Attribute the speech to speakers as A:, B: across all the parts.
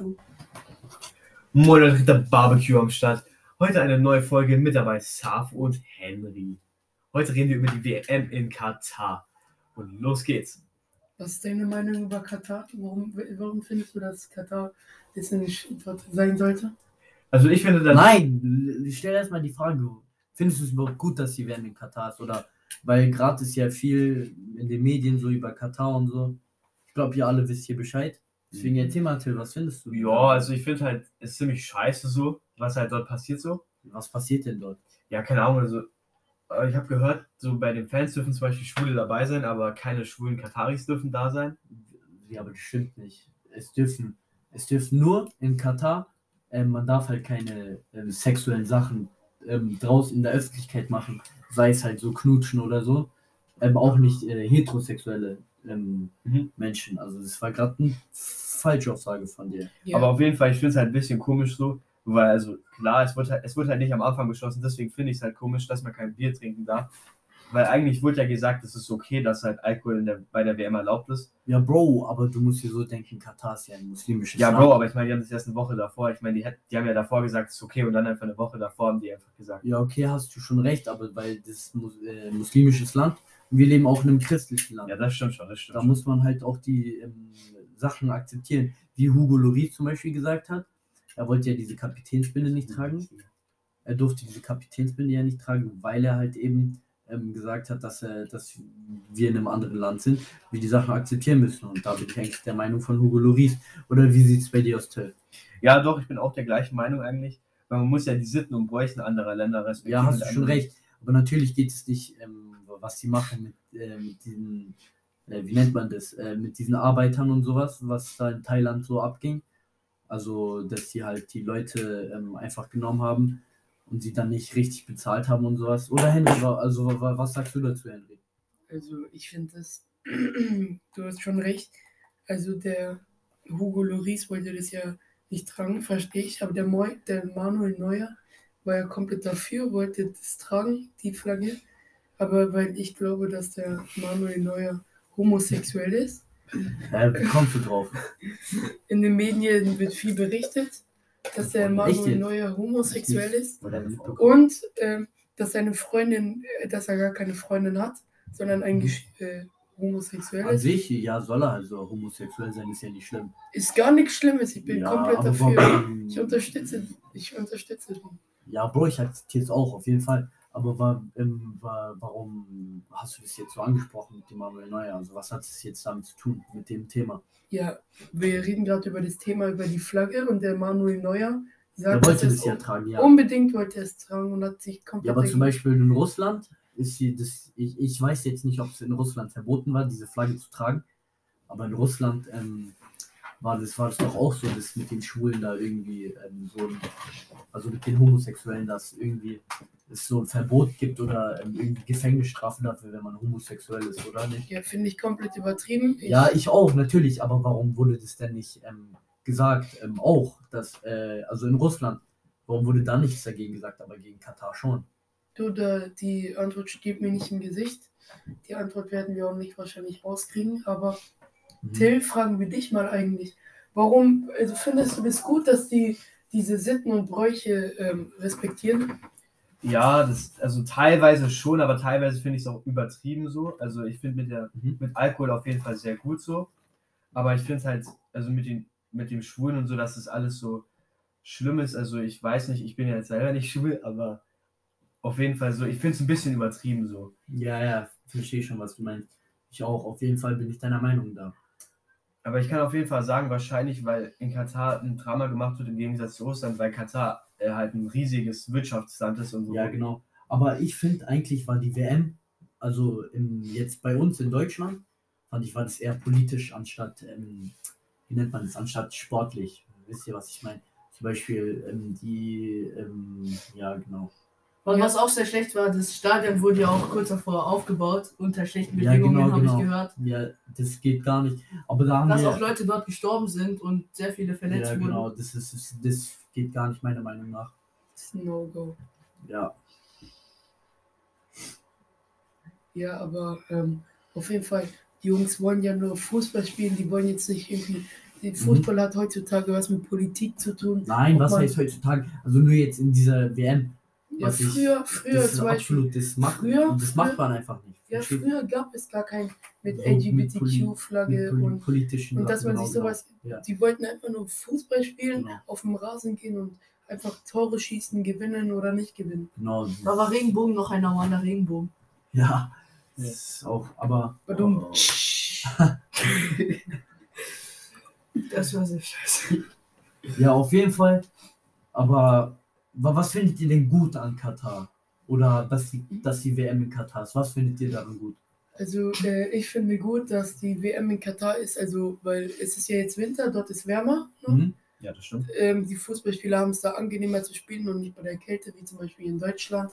A: Safu.
B: Moin Leute, Ritter Barbecue am Start. Heute eine neue Folge mit dabei Saf und Henry. Heute reden wir über die WM in Katar. Und los geht's.
A: Was ist deine Meinung über Katar? Warum, warum findest du, dass Katar jetzt nicht dort sein sollte?
B: Also ich finde das.
C: Nein, ich stelle erstmal die Frage, findest du es überhaupt gut, dass die WM in Katar ist? Oder weil gerade ist ja viel in den Medien so über Katar und so. Ich glaube, ihr alle wisst hier Bescheid. Deswegen erzähl mal, Till, was findest du?
B: Ja, also ich finde halt, es ist ziemlich scheiße so, was halt dort passiert so.
C: Was passiert denn dort?
B: Ja, keine Ahnung, also äh, ich habe gehört, so bei den Fans dürfen zum Beispiel Schwule dabei sein, aber keine schwulen Kataris dürfen da sein.
C: Ja, aber das stimmt nicht. Es dürfen, es dürfen nur in Katar, ähm, man darf halt keine ähm, sexuellen Sachen ähm, draußen in der Öffentlichkeit machen, sei es halt so knutschen oder so. Ähm, auch nicht äh, heterosexuelle ähm,
B: Mhm.
C: Menschen. Also das war gerade eine falsche Aussage von dir.
A: Ja.
B: Aber auf jeden Fall, ich finde es halt ein bisschen komisch so, weil also klar, es wird halt, es wird halt nicht am Anfang beschlossen, deswegen finde ich es halt komisch, dass man kein Bier trinken darf. Weil eigentlich wurde ja gesagt, es ist okay, dass halt Alkohol in der, bei der WM erlaubt ist.
C: Ja, Bro, aber du musst dir so denken, Katar ist ja ein muslimisches
B: Ja,
C: Land.
B: Bro, aber ich meine, die haben das erst eine Woche davor. Ich meine, die, die haben ja davor gesagt, es ist okay und dann einfach eine Woche davor haben die einfach gesagt.
C: Ja, okay, hast du schon recht, aber weil das äh, muslimisches Land wir leben auch in einem christlichen Land.
B: Ja, das stimmt schon, das stimmt.
C: Da
B: schon.
C: muss man halt auch die ähm, Sachen akzeptieren. Wie Hugo Lloris zum Beispiel gesagt hat, er wollte ja diese Kapitänsbinde nicht tragen. Er durfte diese Kapitänsbinde ja nicht tragen, weil er halt eben ähm, gesagt hat, dass, er, dass wir in einem anderen Land sind, wir die Sachen akzeptieren müssen. Und da bin ich eigentlich der Meinung von Hugo Lloris. Oder wie sieht es bei dir aus, Till?
B: Ja, doch, ich bin auch der gleichen Meinung eigentlich. Weil man muss ja die Sitten und Bräuchen anderer Länder respektieren.
C: Ja, hast du schon recht. Aber natürlich geht es nicht, ähm, was sie machen mit, äh, mit diesen, äh, wie nennt man das, äh, mit diesen Arbeitern und sowas, was da in Thailand so abging. Also, dass sie halt die Leute ähm, einfach genommen haben und sie dann nicht richtig bezahlt haben und sowas. Oder Henry, also wa- was sagst du dazu, Henry?
A: Also ich finde das, du hast schon recht. Also der Hugo Loris wollte das ja nicht tragen, verstehe ich, aber der, Moi, der Manuel Neuer war ja komplett dafür, wollte das tragen, die Flagge. Aber weil ich glaube, dass der Manuel Neuer homosexuell ist,
C: Äh, wie kommst du drauf?
A: in den Medien wird viel berichtet, dass der Manuel? Neuer homosexuell ist. Und ähm, dass seine Freundin, äh, dass er gar keine Freundin hat, sondern eigentlich äh, homosexuell
C: An
A: ist.
C: sich, ja, soll er also homosexuell sein, ist ja nicht schlimm.
A: Ist gar nichts Schlimmes. Ich bin
C: ja,
A: komplett dafür. Ich unterstütze, ich unterstütze den.
C: Ja, Bro, ich akzeptiere es auch, auf jeden Fall. Aber wa, ähm, wa, warum hast du das jetzt so angesprochen mit dem Manuel Neuer? Also was hat es jetzt damit zu tun, mit dem Thema?
A: Ja, wir reden gerade über das Thema, über die Flagge und der Manuel Neuer
C: Er
A: sagt,
C: wollte
A: dass
C: das
A: es
C: ja tragen, ja.
A: unbedingt wollte er es tragen und hat sich komplett
C: Ja, aber zum Beispiel in Russland ist sie das, ich, ich weiß jetzt nicht, ob es in Russland verboten war, diese Flagge zu tragen, aber in Russland ähm, war das war das doch auch so, dass mit den Schwulen da irgendwie ähm, so ein, also mit den Homosexuellen, dass irgendwie es so ein Verbot gibt oder ähm, irgendwie Gefängnisstrafen dafür, wenn man homosexuell ist, oder nicht?
A: Ja, finde ich komplett übertrieben. Ich,
C: Ja, ich auch, natürlich, aber warum wurde das denn nicht ähm, gesagt? Ähm, auch, dass, äh, also in Russland, warum wurde da nichts dagegen gesagt, aber gegen Katar schon?
A: Du, da, die Antwort steht mir nicht im Gesicht. Die Antwort werden wir auch nicht wahrscheinlich rauskriegen, aber
C: Mhm.
A: Till, fragen wir dich mal eigentlich. Warum also findest du das gut, dass die diese Sitten und Bräuche ähm, respektieren?
B: Ja, das, also teilweise schon, aber teilweise finde ich es auch übertrieben so. Also ich finde mit, der-
C: Mhm.
B: mit Alkohol auf jeden Fall sehr gut so. Aber ich finde es halt, also mit, den, mit dem Schwulen und so, dass das alles so schlimm ist. Also ich weiß nicht, ich bin ja jetzt selber nicht schwul, aber auf jeden Fall so, ich finde es ein bisschen übertrieben so.
C: Ja, ja, verstehe schon, was du meinst. Ich auch, auf jeden Fall bin ich deiner Meinung da.
B: Aber ich kann auf jeden Fall sagen, wahrscheinlich, weil in Katar ein Drama gemacht wird im Gegensatz zu Russland, weil Katar äh, halt ein riesiges Wirtschaftsland ist und so.
C: Ja, genau. Aber ich finde eigentlich war die WM, also im, jetzt bei uns in Deutschland, fand ich, war das eher politisch anstatt, ähm, wie nennt man das, anstatt sportlich. Wisst ihr, was ich meine? Zum Beispiel ähm, die, ähm, ja, genau.
D: Und was auch sehr schlecht war, das Stadion wurde ja auch kurz davor aufgebaut, unter schlechten
C: Ja,
D: Bedingungen,
C: genau,
D: habe
C: genau.
D: ich gehört.
C: Ja, das geht gar nicht. Aber da haben
D: Dass
C: wir.
D: auch Leute dort gestorben sind und sehr viele verletzt
C: ja, genau,
D: wurden.
C: das, ist, das, geht gar nicht, meiner Meinung nach.
A: Das ist ein No-Go.
C: Ja.
A: Ja, aber ähm, auf jeden Fall, die Jungs wollen ja nur Fußball spielen, die wollen jetzt nicht irgendwie die Fußball hat heutzutage was mit Politik zu tun.
C: Nein, was heißt heutzutage? Also nur jetzt in dieser WM.
A: Ja,
C: was ich-
A: früher, früher
C: Das
A: zum Beispiel.
C: absolut, das macht,
A: früher-
C: das macht man einfach nicht.
A: Ja, früher gab es gar kein mit
C: So
A: LGBTQ-Flagge und,
C: politischen
A: und dass man sich
C: genau,
A: sowas.
C: Ja.
A: Die wollten einfach nur Fußball spielen,
C: Genau.
A: auf dem Rasen gehen und einfach Tore schießen, gewinnen oder nicht gewinnen.
C: Genau.
D: Da war Regenbogen noch ein normaler Regenbogen.
C: Ja, das ist auch, aber
A: Badum.
D: Das war sehr scheiße.
C: ja, auf jeden Fall. Aber was findet ihr denn gut an Katar? Oder dass die, dass die WM in Katar ist? Was findet ihr daran gut?
A: Also äh, ich finde gut, dass die WM in Katar ist, also weil es ist ja jetzt Winter, dort ist wärmer. Ne?
C: Mhm.
B: Ja, das stimmt.
A: Ähm, die Fußballspieler haben es da angenehmer zu spielen und nicht bei der Kälte, wie zum Beispiel in Deutschland.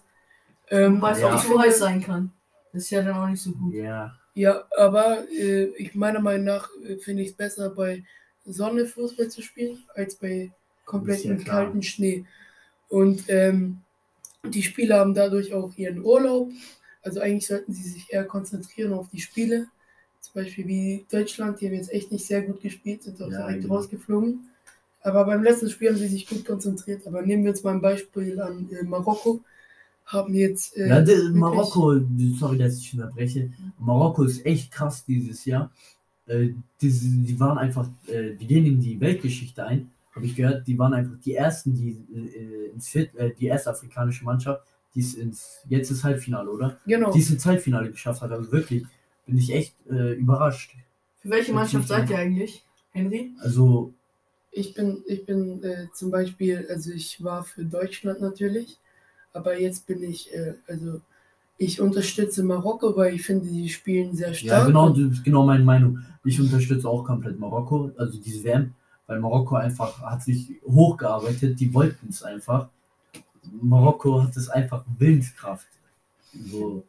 A: Ähm,
D: Weil es
C: Ja.
D: auch nicht so heiß sein kann. Das ist ja dann auch nicht so gut.
C: Ja,
A: Ja, aber äh, ich meiner Meinung nach äh, finde ich es besser, bei Sonne Fußball zu spielen, als bei komplettem
C: ja
A: kalten Schnee. Und ähm, die Spieler haben dadurch auch ihren Urlaub. Also eigentlich sollten sie sich eher konzentrieren auf die Spiele. Zum Beispiel wie Deutschland, die haben jetzt echt nicht sehr gut gespielt, sind auch
C: Ja,
A: direkt
C: genau.
A: rausgeflogen. Aber beim letzten Spiel haben sie sich gut konzentriert. Aber nehmen wir uns mal ein Beispiel an äh, Marokko. Haben jetzt. Äh,
C: ja
A: wirklich-
C: Marokko, sorry, dass ich unterbreche. Marokko ist echt krass dieses Jahr. Äh, die, die waren einfach, äh, die gehen in die Weltgeschichte ein, habe ich gehört. Die waren einfach die ersten, die äh, ins Fit, äh, die erste afrikanische Mannschaft, die es ins, jetzt ist Halbfinale, oder?
A: Genau.
C: Die es ins Halbfinale geschafft hat. Also wirklich, bin ich echt äh, überrascht.
D: Für welche Mannschaft seid ihr eigentlich, Henry?
C: Also,
A: Ich bin, ich bin äh, zum Beispiel, also ich war für Deutschland natürlich, aber jetzt bin ich, äh, also ich unterstütze Marokko, weil ich finde, die spielen sehr stark.
C: ja, genau,
A: und-
C: das ist genau meine Meinung. Ich unterstütze auch komplett Marokko, also diese WM, weil Marokko einfach hat sich hochgearbeitet, die wollten es einfach. Marokko hat es einfach Willenskraft. So,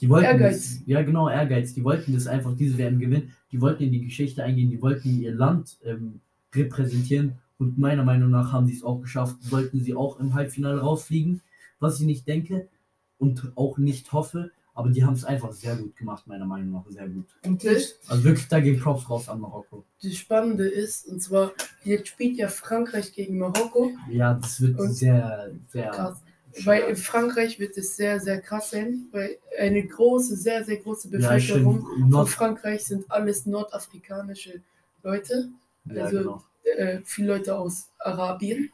C: die wollten
A: Ehrgeiz.
C: Es, ja, genau, Ehrgeiz. Die wollten das einfach, diese WM gewinnen. Die wollten in die Geschichte eingehen, die wollten ihr Land ähm, repräsentieren. Und meiner Meinung nach haben sie es auch geschafft. Sollten sie auch im Halbfinale rausfliegen, was ich nicht denke und auch nicht hoffe. Aber die haben es einfach sehr gut gemacht, meiner Meinung nach. Sehr gut.
A: Und das,
C: Also wirklich, da gehen Props raus an Marokko.
A: das Spannende ist, und zwar, jetzt spielt ja Frankreich gegen Marokko.
C: Ja, das wird
A: Und-
C: sehr, sehr.
A: Krass. Weil in Frankreich wird es sehr, sehr krass sein, weil eine große, sehr, sehr große
C: Ja,
A: Bevölkerung
C: stimmt.
A: von Frankreich sind alles nordafrikanische Leute.
C: ja,
A: also-
C: genau.
A: äh, viele Leute aus Arabien.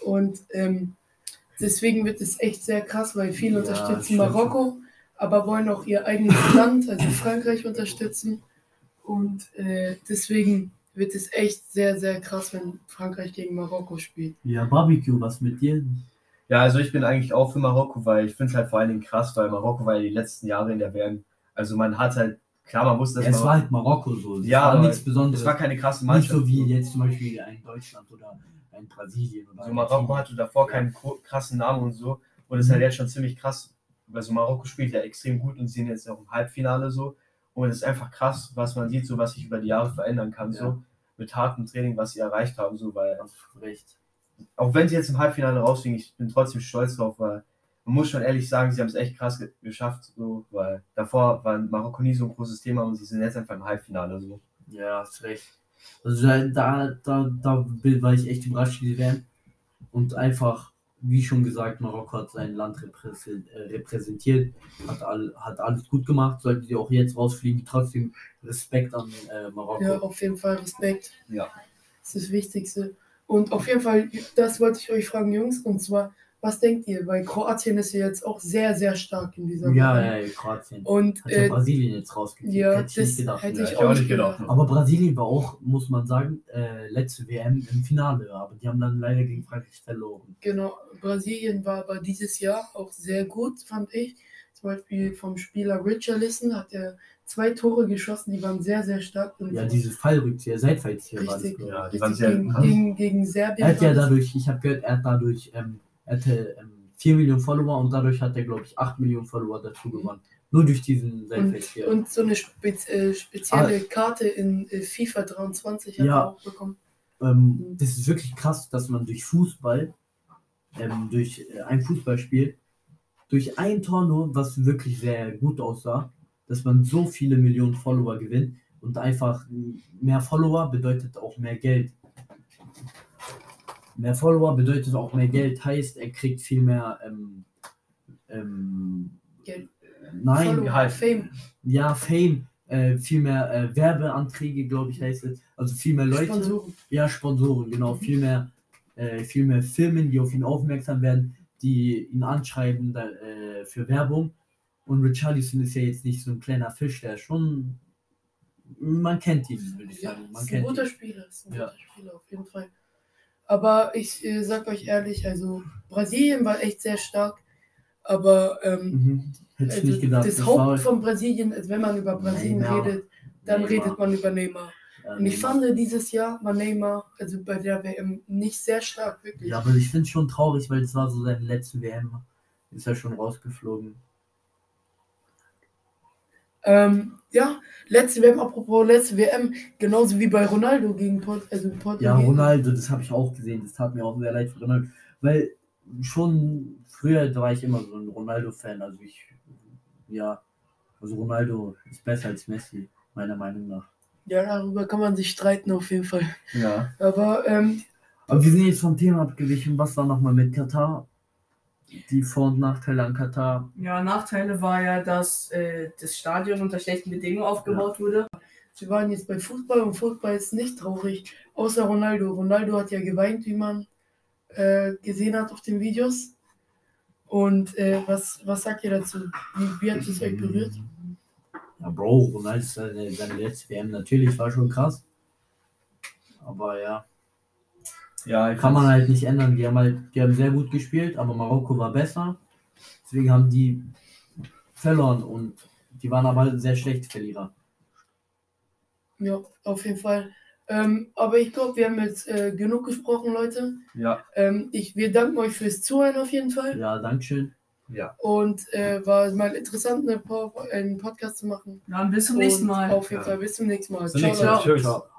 A: Und ähm, deswegen wird es echt sehr krass, weil viele
C: Ja,
A: unterstützen Marokko, aber wollen auch ihr eigenes Land, also Frankreich, unterstützen. Und äh, deswegen wird es echt sehr, sehr krass, wenn Frankreich gegen Marokko spielt.
C: Ja, Barbecue, was mit dir?
B: Ja, also ich bin eigentlich auch für Marokko, weil ich finde es halt vor allen Dingen krass, weil Marokko war ja die letzten Jahre in der WM. Also man hat halt, klar, man wusste, dass
C: es
B: Marokko-
C: war halt Marokko so. Es
B: Ja,
C: war nichts Besonderes.
B: es war keine krasse
C: nicht
B: Mannschaft.
C: so wie jetzt zum Beispiel ein Deutschland oder ein Brasilien. Oder
B: Also
C: ein
B: Marokko hatte davor keinen krassen Namen und so. Und es ist halt jetzt schon ziemlich krass. Also Marokko spielt ja extrem gut und sie sind jetzt auch im Halbfinale so. Und es ist einfach krass, was man sieht, so was sich über die Jahre verändern kann,
C: Ja.
B: so mit hartem Training, was sie erreicht haben, so weil
C: recht.
B: auch wenn sie jetzt im Halbfinale rausfliegen, ich bin trotzdem stolz drauf, weil man muss schon ehrlich sagen, sie haben es echt krass ge geschafft, so, weil davor war Marokko nie so ein großes Thema und sie sind jetzt einfach im Halbfinale so.
C: Ja, hast recht. Also da, da, da, war ich echt überrascht, wie die werden. Und einfach, wie schon gesagt, Marokko hat sein Land äh, repräsentiert, hat, all, hat alles gut gemacht, sollten sie auch jetzt rausfliegen. Trotzdem Respekt an äh, Marokko.
A: Ja, auf jeden Fall Respekt.
B: Ja.
A: Das ist das Wichtigste. Und auf jeden Fall, das wollte ich euch fragen, Jungs, und zwar, was denkt ihr? Weil Kroatien ist ja jetzt auch sehr, sehr stark in dieser
C: Ja,
A: WM.
C: ja, ja, Kroatien.
A: Und
C: Hat ja
A: äh,
C: Brasilien jetzt rausgekriegt.
A: ja,
C: hätte ich
A: das
C: nicht gedacht.
A: hätte
B: Ja,
A: ich
B: ich
A: auch nicht gedacht.
B: gedacht.
C: Aber Brasilien war auch, muss man sagen, äh, letzte WM im Finale, aber die haben dann leider gegen Frankreich verloren.
A: Genau, Brasilien war aber dieses Jahr auch sehr gut, fand ich. Zum Beispiel vom Spieler Richarlison hat er zwei Tore geschossen, die waren sehr, sehr stark. Und
C: Ja, diese Fallrückzieher, Seitfallzieher war das,
A: Richtig.
C: glaube ich.
B: Ja, die waren sehr
A: gegen, gegen, gegen Serbien.
C: Er hat ja dadurch, ich habe gehört, er hat dadurch, ähm, er hatte ähm, 4 Millionen Follower und dadurch hat er, glaube ich, 8 Millionen Follower dazu gewonnen. Nur durch diesen Seitfallzieher.
A: Und so eine spez äh, spezielle Karte in äh, FIFA 23 hat
C: Ah. Ja.
A: er auch bekommen.
C: ähm, das ist wirklich krass, dass man durch Fußball, ähm, durch äh, ein Fußballspiel, durch ein Tor nur, was wirklich sehr gut aussah, dass man so viele Millionen Follower gewinnt Und einfach mehr Follower bedeutet auch mehr Geld. Mehr Follower bedeutet auch mehr Geld, heißt, er kriegt viel mehr. Ähm, ähm,
A: Geld.
C: Nein,
A: Follower,
B: halt.
A: Fame.
C: ja, Fame, äh, viel mehr äh, Werbeanträge, glaube ich, heißt es. Also viel mehr Leute.
A: Sponsoren.
C: Ja, Sponsoren, genau. Viel mehr, äh, viel mehr Firmen, die auf ihn aufmerksam werden, die ihn anschreiben da, äh, für Werbung. Und Richarlison ist ja jetzt nicht so ein kleiner Fisch, der schon. Man kennt ihn, würde ich
A: Ja,
C: sagen. Man
A: ist ein guter
C: ihn.
A: Spieler, ist ein
C: Ja.
A: guter Spieler auf jeden Fall. Aber ich äh, sag euch ehrlich, also Brasilien war echt sehr stark, aber ähm,
C: Mhm.
A: Also
C: gedacht.
A: das
C: Das
A: Haupt von Brasilien, also wenn man über Brasilien
C: Neymar.
A: redet, dann
C: Neymar.
A: redet man über Neymar.
C: Ja,
A: Und ich
C: Neymar.
A: fand dieses Jahr war Neymar, also bei der WM, nicht sehr stark, wirklich.
C: Ja, aber ich finde es schon traurig, weil es war so seine letzte WM. Ist er schon rausgeflogen.
A: Ähm, ja, letzte WM, apropos letzte WM, genauso wie bei Ronaldo gegen Port, also Portugal.
C: Ja, Ronaldo, das habe ich auch gesehen. Das tat mir auch sehr leid für Ronaldo. Weil schon früher war ich immer so ein Ronaldo-Fan. Also ich, ja, also Ronaldo ist besser als Messi, meiner Meinung nach.
A: Ja, darüber kann man sich streiten auf jeden Fall.
B: Ja.
A: Aber ähm,
C: Aber wir sind jetzt vom Thema abgewichen. Was war nochmal mit Katar? Die Vor- und Nachteile an Katar.
D: Ja, Nachteile war ja, dass äh, das Stadion unter schlechten Bedingungen aufgebaut wurde.
A: wir waren jetzt bei Fußball und Fußball ist nicht traurig, außer Ronaldo. Ronaldo hat ja geweint, wie man äh, gesehen hat auf den Videos. Und äh, was, was sagt ihr dazu? Wie, wie hat es euch berührt?
C: Ja, Bro, Ronaldo ist seine, seine letzte WM natürlich, war schon krass. Aber ja,
B: Ja, ich
C: kann man halt nicht ändern. Die haben halt, die haben sehr gut gespielt, aber Marokko war besser. Deswegen haben die verloren und die waren aber sehr schlechte Verlierer.
A: Ja, auf jeden Fall. Ähm, aber ich glaube, wir haben jetzt äh, genug gesprochen, Leute.
B: Ja,
A: Ähm, ich, wir danken euch fürs Zuhören auf jeden Fall.
C: Ja, Dankeschön.
B: ja.
A: Und äh, war mal interessant, eine, Po- einen Podcast zu machen.
D: Dann bis zum nächsten Mal.
A: Auf jeden
B: Ja.
A: Fall, bis zum nächsten Mal.
B: Bis zum nächsten Mal.
A: Leute.
B: Tschüss.
C: Ciao.